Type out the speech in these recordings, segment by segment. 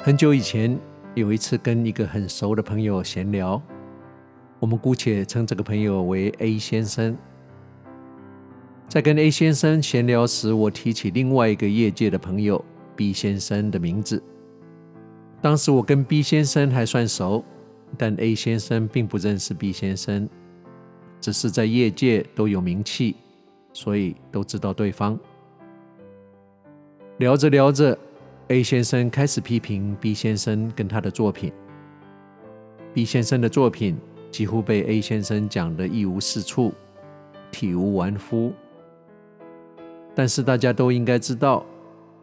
很久以前，有一次跟一个很熟的朋友闲聊，我们姑且称这个朋友为 A 先生。在跟 A 先生闲聊时，我提起另外一个业界的朋友 B 先生的名字。当时我跟 B 先生还算熟，但 A 先生并不认识 B 先生，只是在业界都有名气，所以都知道对方。聊着聊着，A 先生开始批评 B 先生跟他的作品。B 先生的作品几乎被 A 先生讲得一无是处，体无完肤。但是大家都应该知道，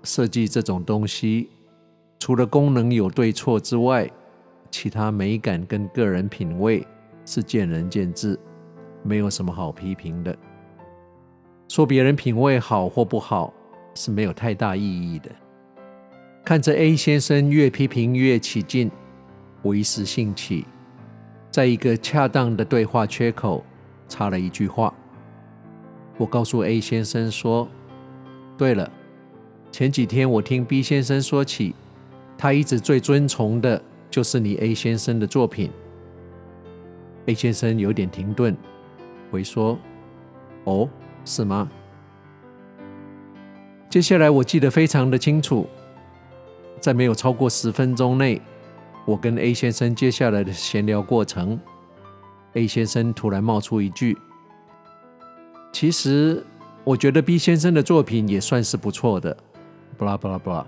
设计这种东西，除了功能有对错之外，其他美感跟个人品味是见仁见智，没有什么好批评的。说别人品味好或不好，是没有太大意义的。看着 A 先生越批评越起劲，我一时兴起，在一个恰当的对话缺口插了一句话。我告诉 A 先生说：“对了，前几天我听 B 先生说起，他一直最尊崇的就是你 A 先生的作品。”A 先生有点停顿，回说：“哦，是吗？”接下来我记得非常的清楚。在没有超过十分钟内，我跟 A 先生接下来的闲聊过程，A 先生突然冒出一句：“其实我觉得 B 先生的作品也算是不错的。”巴拉巴拉巴拉，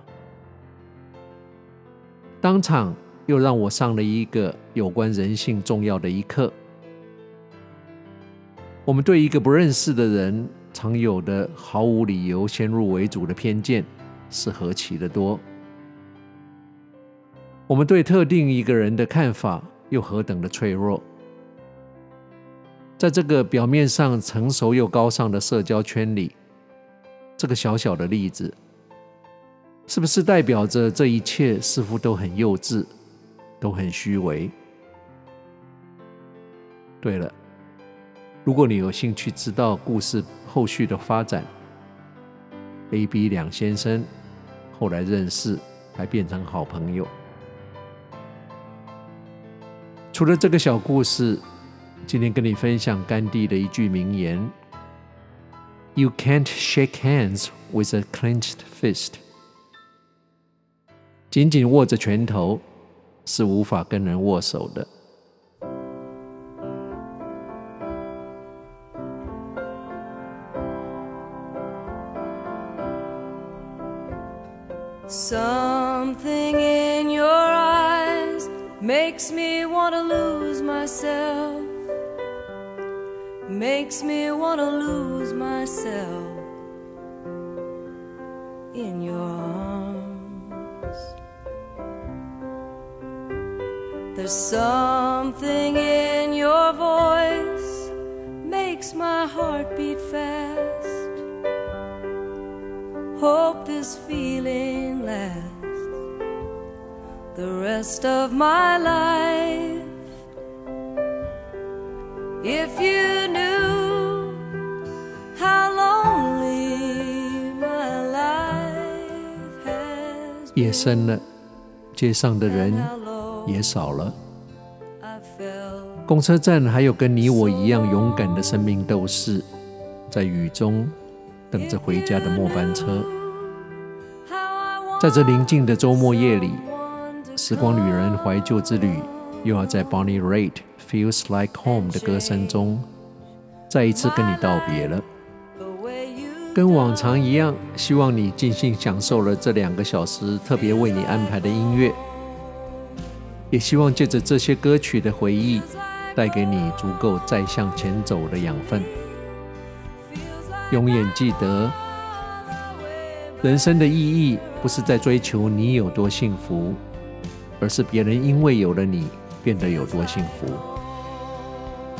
当场又让我上了一个有关人性重要的一课。我们对一个不认识的人常有的毫无理由先入为主的偏见是何其的多。我们对特定一个人的看法又何等的脆弱。在这个表面上成熟又高尚的社交圈里，这个小小的例子，是不是代表着这一切似乎都很幼稚，都很虚伪？对了，如果你有兴趣知道故事后续的发展，A、B 两先生后来认识，还变成好朋友。除了这个小故事，今天跟你分享甘地的一句名言：“You can't shake hands with a clenched fist。”紧紧握着拳头是无法跟人握手的。Something in you makes me wanna lose myself, makes me wanna lose myself in your arms. There's something in your voice makes my heart beat fast. Hope this feeling lasts the rest of my life. If you knew how lonely my life has been, 夜深了，街上的人也少了。公车站还有跟你我一样勇敢的生命斗士，在雨中等着回家的末班车。在这宁静的周末夜里。时光旅人怀旧之旅，又要在 Bonnie Raitt Feels Like Home 的歌声中，再一次跟你道别了。跟往常一样，希望你尽兴享受了这两个小时特别为你安排的音乐，也希望借着这些歌曲的回忆，带给你足够再向前走的养分。永远记得，人生的意义不是在追求你有多幸福。而是别人因为有了你变得有多幸福。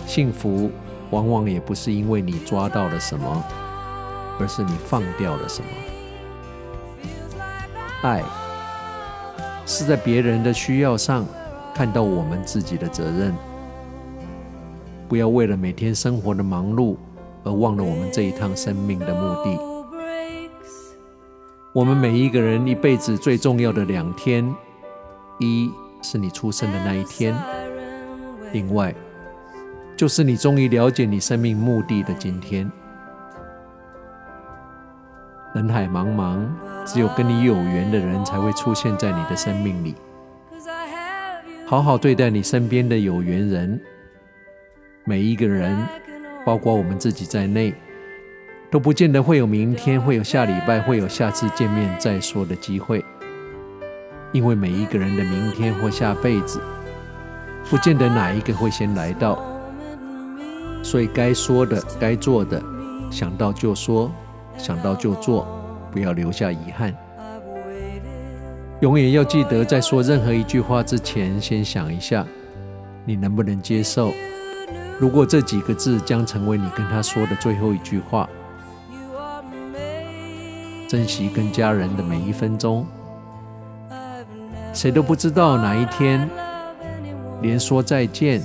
幸福往往也不是因为你抓到了什么，而是你放掉了什么。爱是在别人的需要上看到我们自己的责任。不要为了每天生活的忙碌而忘了我们这一趟生命的目的。我们每一个人一辈子最重要的两天。一是你出生的那一天，另外就是你终于了解你生命目的的今天。人海茫茫，只有跟你有缘的人才会出现在你的生命里。好好对待你身边的有缘人，每一个人，包括我们自己在内，都不见得会有明天，会有下礼拜，会有下次见面再说的机会。因为每一个人的明天或下辈子，不见得哪一个会先来到，所以该说的、该做的，想到就说，想到就做，不要留下遗憾。永远要记得，在说任何一句话之前，先想一下，你能不能接受？如果这几个字将成为你跟他说的最后一句话，珍惜跟家人的每一分钟。谁都不知道哪一天，连说再见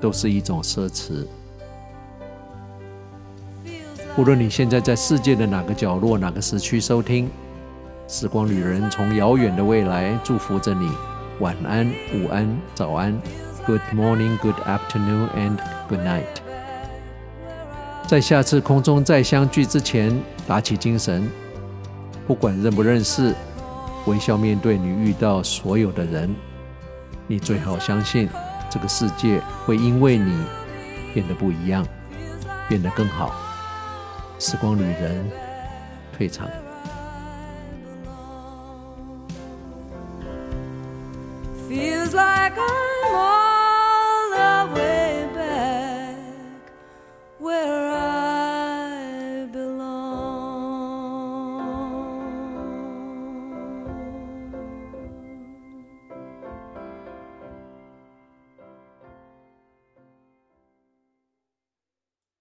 都是一种奢侈。无论你现在在世界的哪个角落、哪个时区收听。时光旅人从遥远的未来祝福着你，晚安、午安、早安，Good morning, Good afternoon, and Good night。在下次空中再相聚之前，打起精神，不管认不认识，微笑面对你遇到所有的人。你最好相信，这个世界会因为你变得不一样，变得更好。时光旅人退场。Feels like